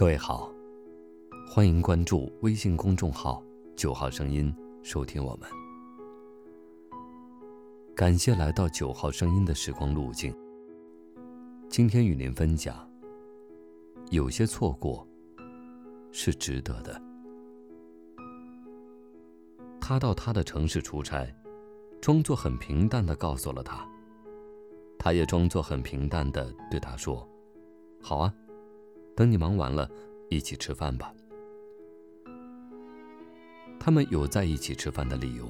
各位好，欢迎关注微信公众号“九号声音”，收听我们。感谢来到九号声音的时光路径。今天与您分享，有些错过是值得的。他到他的城市出差，装作很平淡的告诉了他。他也装作很平淡的对他说：“好啊，等你忙完了，一起吃饭吧。”他们有在一起吃饭的理由，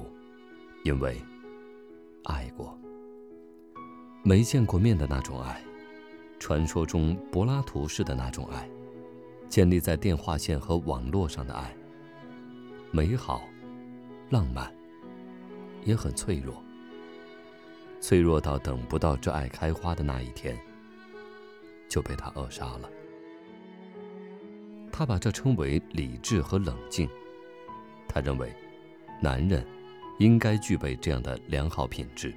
因为爱过。没见过面的那种爱，传说中柏拉图式的那种爱，建立在电话线和网络上的爱，美好、浪漫，也很脆弱。脆弱到等不到这爱开花的那一天，就被他扼杀了。他把这称为理智和冷静。他认为，男人应该具备这样的良好品质。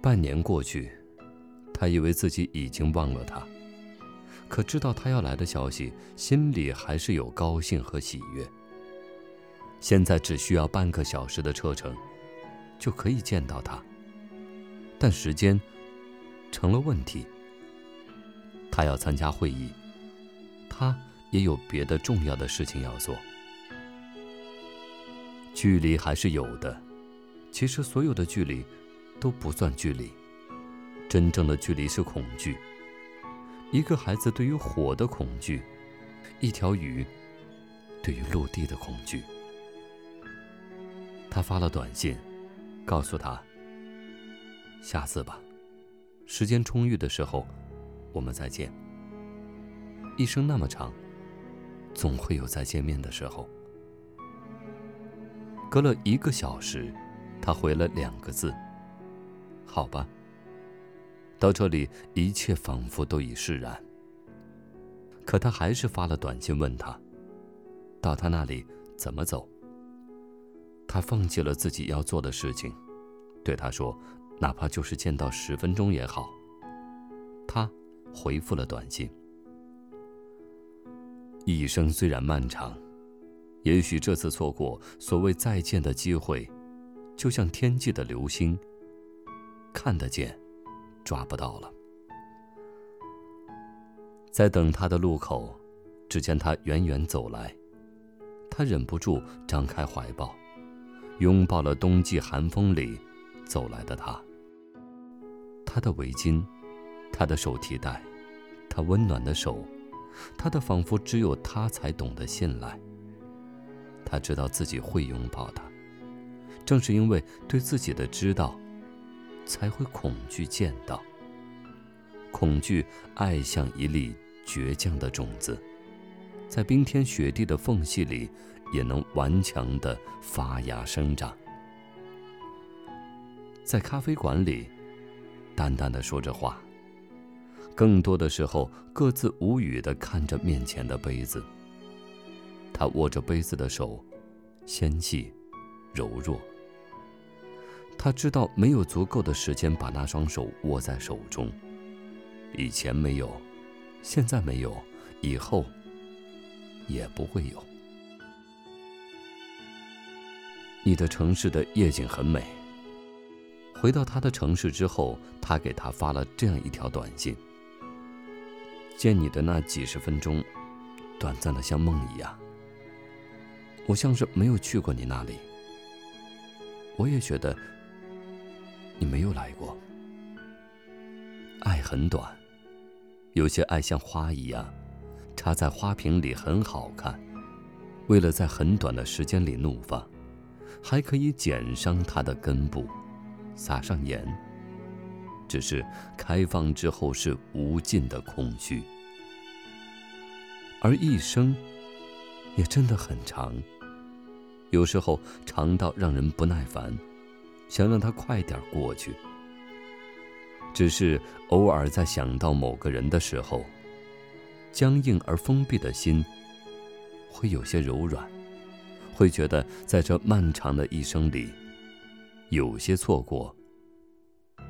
半年过去，他以为自己已经忘了他，可知道他要来的消息，心里还是有高兴和喜悦。现在只需要半个小时的车程。就可以见到他，但时间成了问题。他要参加会议，他也有别的重要的事情要做。距离还是有的，其实所有的距离都不算距离，真正的距离是恐惧。一个孩子对于火的恐惧，一条鱼对于陆地的恐惧。他发了短信。告诉他，下次吧，时间充裕的时候，我们再见。一生那么长，总会有再见面的时候。隔了一个小时，他回了两个字：“好吧。”到这里，一切仿佛都已释然。可他还是发了短信问他：“到他那里怎么走？”他放弃了自己要做的事情，对他说：“哪怕就是见到十分钟也好。”他回复了短信。一生虽然漫长，也许这次错过所谓再见的机会，就像天际的流星，看得见，抓不到了。在等他的路口，只见他远远走来，他忍不住张开怀抱。拥抱了冬季寒风里走来的他。他的围巾，他的手提袋，他温暖的手，他的仿佛只有他才懂得信赖。他知道自己会拥抱他，正是因为对自己的知道，才会恐惧见到。恐惧爱像一粒倔强的种子，在冰天雪地的缝隙里。也能顽强的发芽生长。在咖啡馆里，淡淡的说着话。更多的时候，各自无语的看着面前的杯子。他握着杯子的手，纤细，柔弱。他知道没有足够的时间把那双手握在手中。以前没有，现在没有，以后也不会有。你的城市的夜景很美。回到他的城市之后，他给他发了这样一条短信：“见你的那几十分钟，短暂的像梦一样。我像是没有去过你那里。我也觉得你没有来过。爱很短，有些爱像花一样，插在花瓶里很好看，为了在很短的时间里怒放。”还可以剪伤它的根部，撒上盐。只是开放之后是无尽的空虚，而一生也真的很长，有时候长到让人不耐烦，想让它快点过去。只是偶尔在想到某个人的时候，僵硬而封闭的心会有些柔软。会觉得，在这漫长的一生里，有些错过